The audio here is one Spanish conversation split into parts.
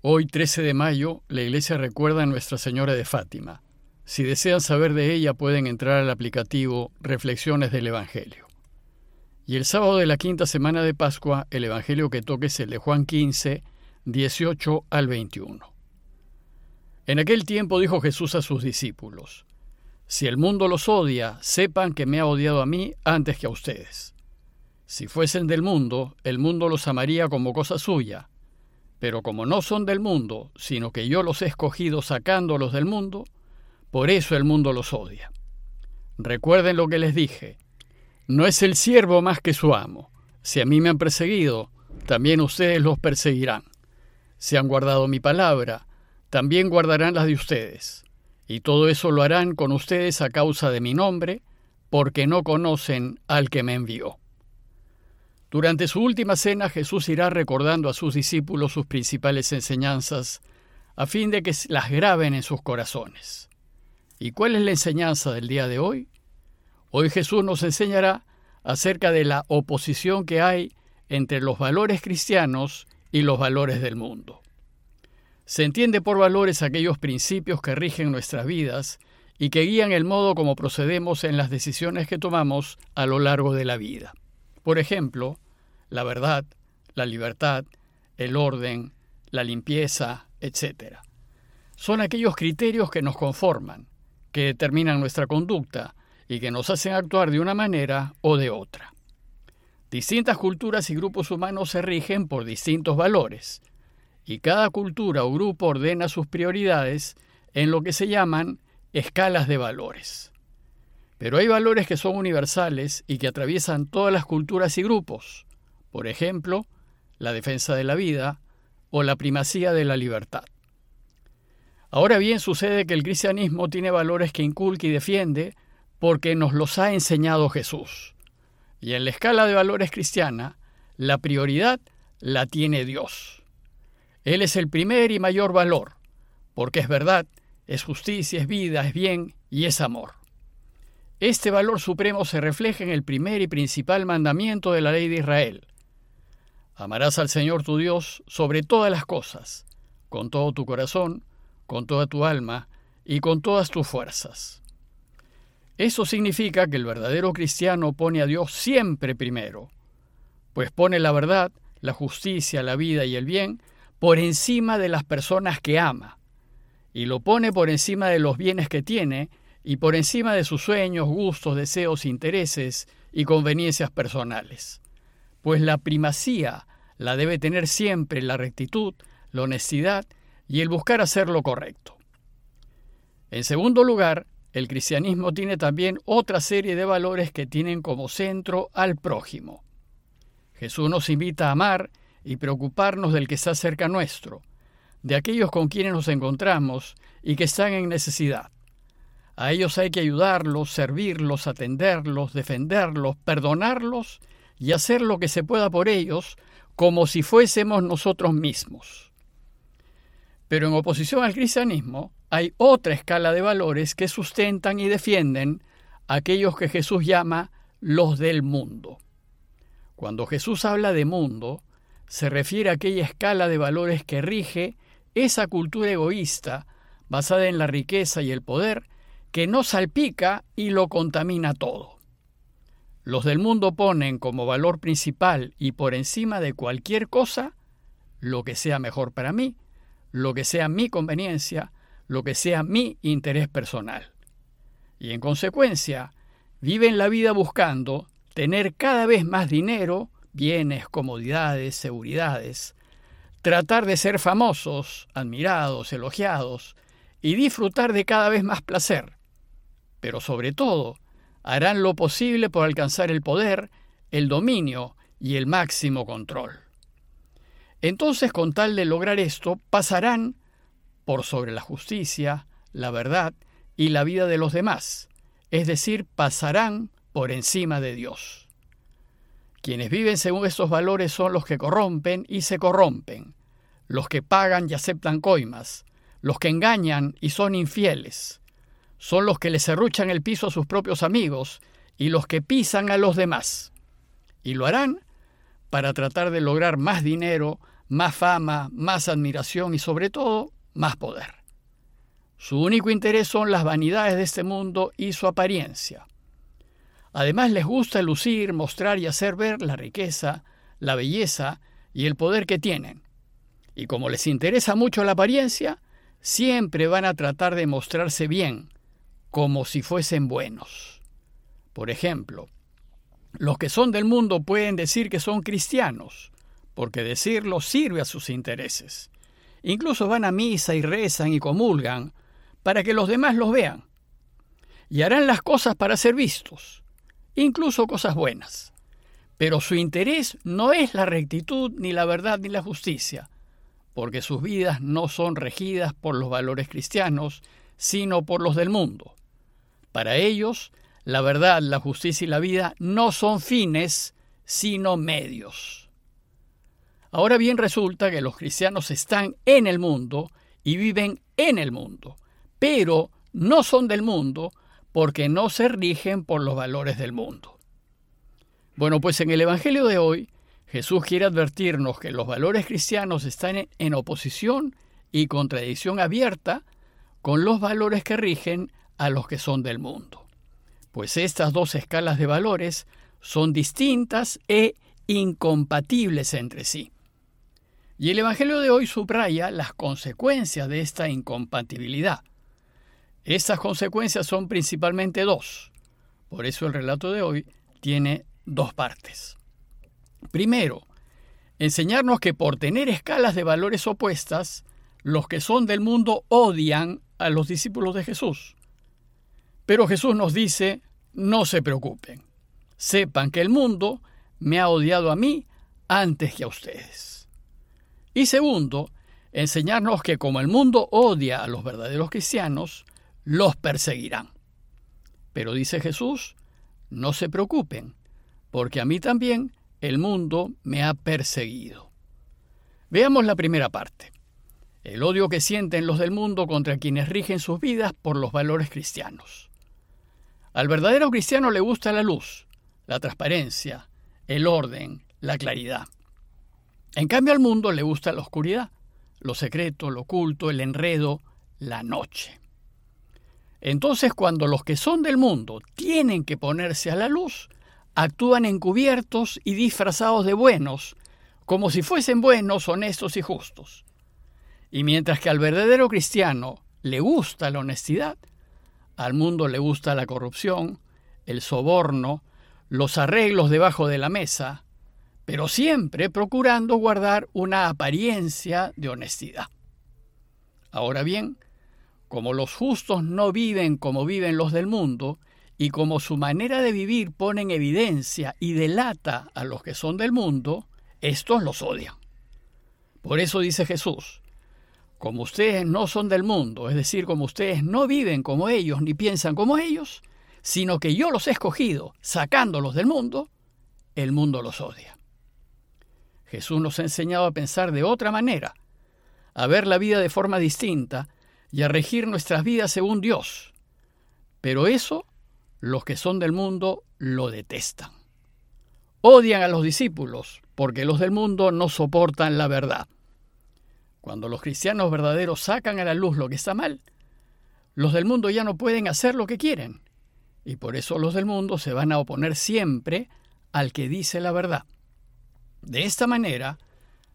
Hoy, 13 de mayo, la iglesia recuerda a Nuestra Señora de Fátima. Si desean saber de ella, pueden entrar al aplicativo Reflexiones del Evangelio. Y el sábado de la quinta semana de Pascua, el Evangelio que toque es el de Juan 15, 18 al 21. En aquel tiempo dijo Jesús a sus discípulos, Si el mundo los odia, sepan que me ha odiado a mí antes que a ustedes. Si fuesen del mundo, el mundo los amaría como cosa suya pero como no son del mundo, sino que yo los he escogido sacándolos del mundo, por eso el mundo los odia. Recuerden lo que les dije. No es el siervo más que su amo. Si a mí me han perseguido, también ustedes los perseguirán. Si han guardado mi palabra, también guardarán las de ustedes. Y todo eso lo harán con ustedes a causa de mi nombre, porque no conocen al que me envió. Durante su última cena Jesús irá recordando a sus discípulos sus principales enseñanzas a fin de que las graben en sus corazones. ¿Y cuál es la enseñanza del día de hoy? Hoy Jesús nos enseñará acerca de la oposición que hay entre los valores cristianos y los valores del mundo. Se entiende por valores aquellos principios que rigen nuestras vidas y que guían el modo como procedemos en las decisiones que tomamos a lo largo de la vida. Por ejemplo, la verdad, la libertad, el orden, la limpieza, etc. Son aquellos criterios que nos conforman, que determinan nuestra conducta y que nos hacen actuar de una manera o de otra. Distintas culturas y grupos humanos se rigen por distintos valores, y cada cultura o grupo ordena sus prioridades en lo que se llaman escalas de valores. Pero hay valores que son universales y que atraviesan todas las culturas y grupos. Por ejemplo, la defensa de la vida o la primacía de la libertad. Ahora bien, sucede que el cristianismo tiene valores que inculca y defiende porque nos los ha enseñado Jesús. Y en la escala de valores cristiana, la prioridad la tiene Dios. Él es el primer y mayor valor, porque es verdad, es justicia, es vida, es bien y es amor. Este valor supremo se refleja en el primer y principal mandamiento de la ley de Israel. Amarás al Señor tu Dios sobre todas las cosas, con todo tu corazón, con toda tu alma y con todas tus fuerzas. Eso significa que el verdadero cristiano pone a Dios siempre primero, pues pone la verdad, la justicia, la vida y el bien por encima de las personas que ama, y lo pone por encima de los bienes que tiene y por encima de sus sueños, gustos, deseos, intereses y conveniencias personales. Pues la primacía la debe tener siempre la rectitud, la honestidad y el buscar hacer lo correcto. En segundo lugar, el cristianismo tiene también otra serie de valores que tienen como centro al prójimo. Jesús nos invita a amar y preocuparnos del que está cerca nuestro, de aquellos con quienes nos encontramos y que están en necesidad. A ellos hay que ayudarlos, servirlos, atenderlos, defenderlos, perdonarlos y hacer lo que se pueda por ellos, como si fuésemos nosotros mismos. Pero en oposición al cristianismo hay otra escala de valores que sustentan y defienden aquellos que Jesús llama los del mundo. Cuando Jesús habla de mundo, se refiere a aquella escala de valores que rige esa cultura egoísta basada en la riqueza y el poder que no salpica y lo contamina todo. Los del mundo ponen como valor principal y por encima de cualquier cosa lo que sea mejor para mí, lo que sea mi conveniencia, lo que sea mi interés personal. Y en consecuencia, viven la vida buscando tener cada vez más dinero, bienes, comodidades, seguridades, tratar de ser famosos, admirados, elogiados, y disfrutar de cada vez más placer, pero sobre todo harán lo posible por alcanzar el poder, el dominio y el máximo control. Entonces, con tal de lograr esto, pasarán por sobre la justicia, la verdad y la vida de los demás, es decir, pasarán por encima de Dios. Quienes viven según estos valores son los que corrompen y se corrompen, los que pagan y aceptan coimas, los que engañan y son infieles, son los que le serruchan el piso a sus propios amigos y los que pisan a los demás. Y lo harán para tratar de lograr más dinero, más fama, más admiración y sobre todo más poder. Su único interés son las vanidades de este mundo y su apariencia. Además les gusta lucir, mostrar y hacer ver la riqueza, la belleza y el poder que tienen. Y como les interesa mucho la apariencia, siempre van a tratar de mostrarse bien, como si fuesen buenos. Por ejemplo, los que son del mundo pueden decir que son cristianos, porque decirlo sirve a sus intereses. Incluso van a misa y rezan y comulgan para que los demás los vean. Y harán las cosas para ser vistos, incluso cosas buenas. Pero su interés no es la rectitud, ni la verdad, ni la justicia, porque sus vidas no son regidas por los valores cristianos, sino por los del mundo. Para ellos, la verdad, la justicia y la vida no son fines, sino medios. Ahora bien resulta que los cristianos están en el mundo y viven en el mundo, pero no son del mundo porque no se rigen por los valores del mundo. Bueno, pues en el Evangelio de hoy, Jesús quiere advertirnos que los valores cristianos están en oposición y contradicción abierta con los valores que rigen a los que son del mundo. Pues estas dos escalas de valores son distintas e incompatibles entre sí. Y el Evangelio de hoy subraya las consecuencias de esta incompatibilidad. Estas consecuencias son principalmente dos. Por eso el relato de hoy tiene dos partes. Primero, enseñarnos que por tener escalas de valores opuestas, los que son del mundo odian a los discípulos de Jesús. Pero Jesús nos dice, no se preocupen, sepan que el mundo me ha odiado a mí antes que a ustedes. Y segundo, enseñarnos que como el mundo odia a los verdaderos cristianos, los perseguirán. Pero dice Jesús, no se preocupen, porque a mí también el mundo me ha perseguido. Veamos la primera parte. El odio que sienten los del mundo contra quienes rigen sus vidas por los valores cristianos. Al verdadero cristiano le gusta la luz, la transparencia, el orden, la claridad. En cambio al mundo le gusta la oscuridad, lo secreto, lo oculto, el enredo, la noche. Entonces cuando los que son del mundo tienen que ponerse a la luz, actúan encubiertos y disfrazados de buenos, como si fuesen buenos, honestos y justos. Y mientras que al verdadero cristiano le gusta la honestidad, al mundo le gusta la corrupción, el soborno, los arreglos debajo de la mesa, pero siempre procurando guardar una apariencia de honestidad. Ahora bien, como los justos no viven como viven los del mundo, y como su manera de vivir pone en evidencia y delata a los que son del mundo, estos los odian. Por eso dice Jesús, como ustedes no son del mundo, es decir, como ustedes no viven como ellos ni piensan como ellos, sino que yo los he escogido sacándolos del mundo, el mundo los odia. Jesús nos ha enseñado a pensar de otra manera, a ver la vida de forma distinta y a regir nuestras vidas según Dios. Pero eso los que son del mundo lo detestan. Odian a los discípulos porque los del mundo no soportan la verdad. Cuando los cristianos verdaderos sacan a la luz lo que está mal, los del mundo ya no pueden hacer lo que quieren. Y por eso los del mundo se van a oponer siempre al que dice la verdad. De esta manera,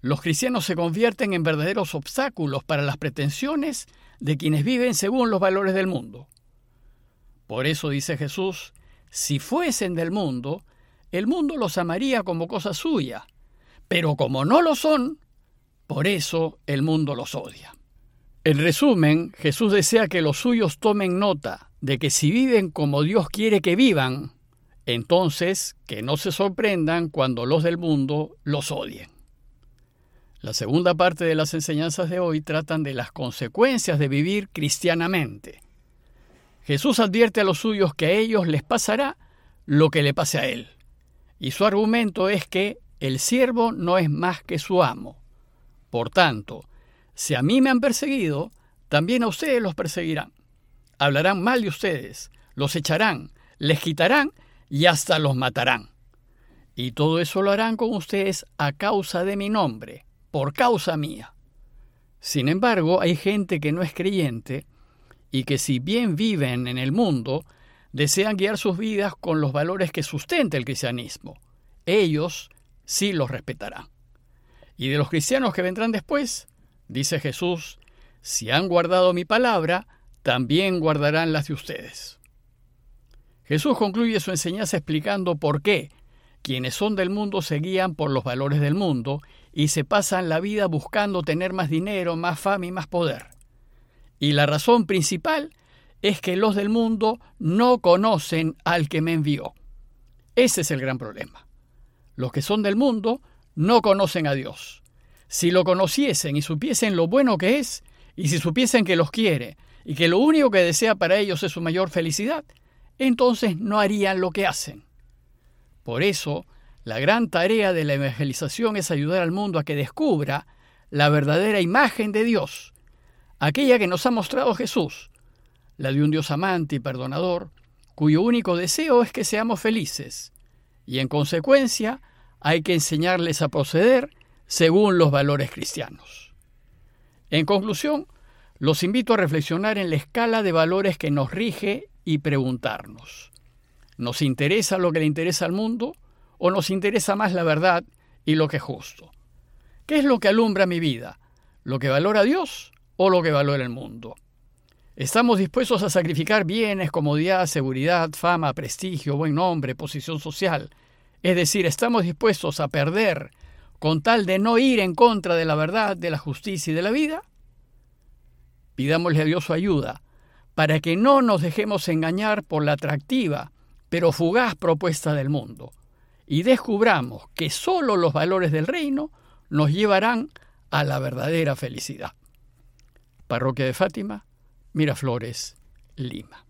los cristianos se convierten en verdaderos obstáculos para las pretensiones de quienes viven según los valores del mundo. Por eso dice Jesús, si fuesen del mundo, el mundo los amaría como cosa suya, pero como no lo son, por eso el mundo los odia. En resumen, Jesús desea que los suyos tomen nota de que si viven como Dios quiere que vivan, entonces, que no se sorprendan cuando los del mundo los odien. La segunda parte de las enseñanzas de hoy tratan de las consecuencias de vivir cristianamente. Jesús advierte a los suyos que a ellos les pasará lo que le pase a él. Y su argumento es que el siervo no es más que su amo. Por tanto, si a mí me han perseguido, también a ustedes los perseguirán. Hablarán mal de ustedes, los echarán, les quitarán y hasta los matarán. Y todo eso lo harán con ustedes a causa de mi nombre, por causa mía. Sin embargo, hay gente que no es creyente y que si bien viven en el mundo, desean guiar sus vidas con los valores que sustenta el cristianismo. Ellos sí los respetarán. Y de los cristianos que vendrán después, dice Jesús, si han guardado mi palabra, también guardarán las de ustedes. Jesús concluye su enseñanza explicando por qué quienes son del mundo se guían por los valores del mundo y se pasan la vida buscando tener más dinero, más fama y más poder. Y la razón principal es que los del mundo no conocen al que me envió. Ese es el gran problema. Los que son del mundo no conocen a Dios. Si lo conociesen y supiesen lo bueno que es, y si supiesen que los quiere, y que lo único que desea para ellos es su mayor felicidad, entonces no harían lo que hacen. Por eso, la gran tarea de la evangelización es ayudar al mundo a que descubra la verdadera imagen de Dios, aquella que nos ha mostrado Jesús, la de un Dios amante y perdonador, cuyo único deseo es que seamos felices, y en consecuencia hay que enseñarles a proceder según los valores cristianos. En conclusión, los invito a reflexionar en la escala de valores que nos rige y preguntarnos, ¿nos interesa lo que le interesa al mundo o nos interesa más la verdad y lo que es justo? ¿Qué es lo que alumbra mi vida? ¿Lo que valora Dios o lo que valora el mundo? Estamos dispuestos a sacrificar bienes, comodidad, seguridad, fama, prestigio, buen nombre, posición social. Es decir, estamos dispuestos a perder con tal de no ir en contra de la verdad, de la justicia y de la vida. Pidámosle a Dios su ayuda para que no nos dejemos engañar por la atractiva pero fugaz propuesta del mundo y descubramos que sólo los valores del reino nos llevarán a la verdadera felicidad. Parroquia de Fátima, Miraflores, Lima.